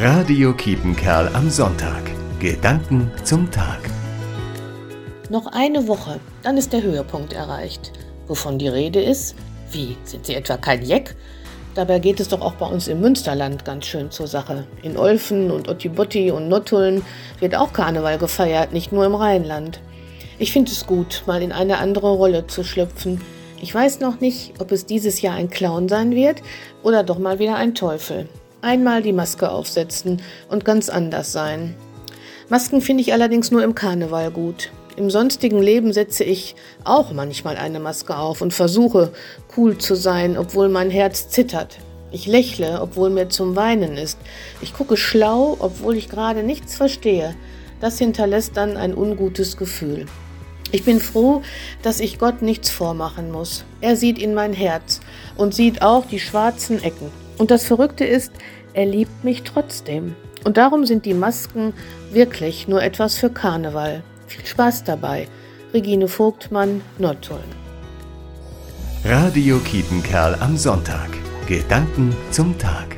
Radio Kiepenkerl am Sonntag. Gedanken zum Tag. Noch eine Woche, dann ist der Höhepunkt erreicht. Wovon die Rede ist? Wie, sind Sie etwa kein Jeck? Dabei geht es doch auch bei uns im Münsterland ganz schön zur Sache. In Olfen und Ottibotti und Nottuln wird auch Karneval gefeiert, nicht nur im Rheinland. Ich finde es gut, mal in eine andere Rolle zu schlüpfen. Ich weiß noch nicht, ob es dieses Jahr ein Clown sein wird oder doch mal wieder ein Teufel. Einmal die Maske aufsetzen und ganz anders sein. Masken finde ich allerdings nur im Karneval gut. Im sonstigen Leben setze ich auch manchmal eine Maske auf und versuche cool zu sein, obwohl mein Herz zittert. Ich lächle, obwohl mir zum Weinen ist. Ich gucke schlau, obwohl ich gerade nichts verstehe. Das hinterlässt dann ein ungutes Gefühl. Ich bin froh, dass ich Gott nichts vormachen muss. Er sieht in mein Herz und sieht auch die schwarzen Ecken. Und das Verrückte ist, er liebt mich trotzdem. Und darum sind die Masken wirklich nur etwas für Karneval. Viel Spaß dabei. Regine Vogtmann, Nottuln. Radio Kiepenkerl am Sonntag. Gedanken zum Tag.